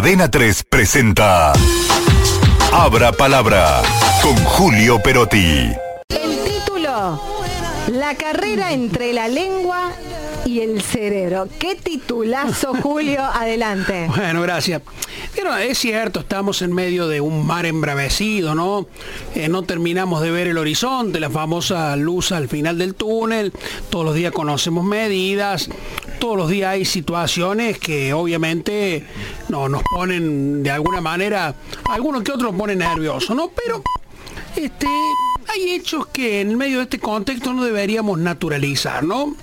Adena 3 presenta Abra Palabra con Julio Perotti. El título, La carrera entre la lengua y el cerebro. Qué titulazo, Julio. Adelante. Bueno, gracias. Es cierto, estamos en medio de un mar embravecido, ¿no? Eh, no terminamos de ver el horizonte, la famosa luz al final del túnel. Todos los días conocemos medidas, todos los días hay situaciones que obviamente no, nos ponen de alguna manera, algunos que otros ponen nerviosos, ¿no? Pero este, hay hechos que en medio de este contexto no deberíamos naturalizar, ¿no?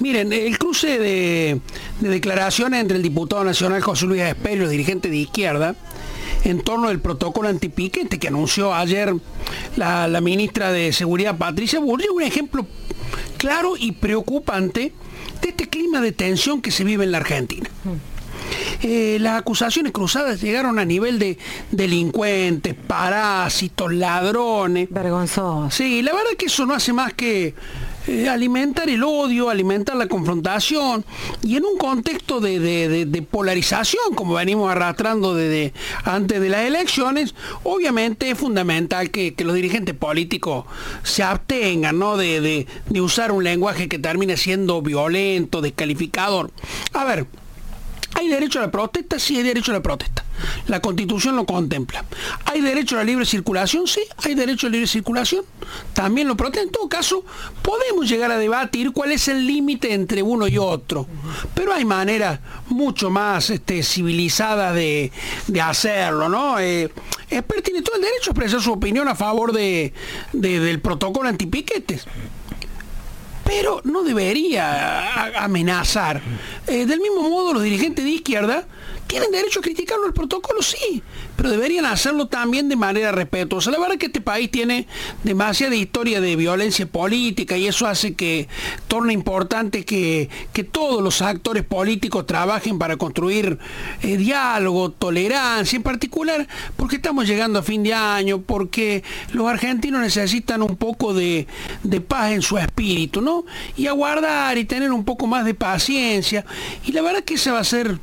Miren, el cruce de, declaraciones entre el diputado nacional José Luis Esperio, dirigente de izquierda, en torno al protocolo antipiquete que anunció ayer la, ministra de Seguridad Patricia Burri, un ejemplo claro y preocupante de este clima de tensión que se vive en la Argentina. Eh, las acusaciones cruzadas llegaron a nivel de delincuentes, parásitos, ladrones. Vergonzoso. Sí, la verdad que eso no hace más que eh, alimentar el odio, alimentar la confrontación y en un contexto de, polarización, como venimos arrastrando desde antes de las elecciones, obviamente es fundamental que, los dirigentes políticos se abstengan ¿no? de, de usar un lenguaje que termine siendo violento, descalificador. A ver, ¿Hay derecho a la protesta? Sí, hay derecho a la protesta. La constitución lo contempla. ¿Hay derecho a la libre circulación? Sí, hay derecho a la libre circulación. También lo protesta. En todo caso, podemos llegar a debatir cuál es el límite entre uno y otro. Pero hay maneras mucho más este, civilizadas de, hacerlo, ¿no? Eh, tiene todo el derecho a expresar su opinión a favor de, del protocolo antipiquetes pero no debería amenazar. Eh, del mismo modo, los dirigentes de izquierda tienen derecho a criticarlo el protocolo, sí, pero deberían hacerlo también de manera respetuosa. La verdad es que este país tiene demasiada historia de violencia política y eso hace que torne importante que, todos los actores políticos trabajen para construir eh, diálogo, tolerancia, en particular porque estamos llegando a fin de año, porque los argentinos necesitan un poco de, de paz en su espíritu, ¿no? Y aguardar y tener un poco más de paciencia. Y la verdad es que esa va a ser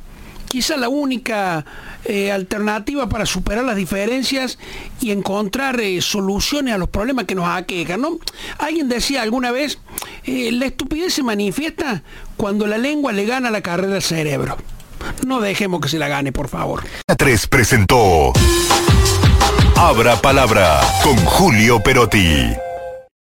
quizá la única eh, alternativa para superar las diferencias y encontrar eh, soluciones a los problemas que nos aquejan. ¿no? Alguien decía alguna vez, eh, la estupidez se manifiesta cuando la lengua le gana la carrera al cerebro. No dejemos que se la gane, por favor. 3 presentó Abra Palabra con Julio Perotti.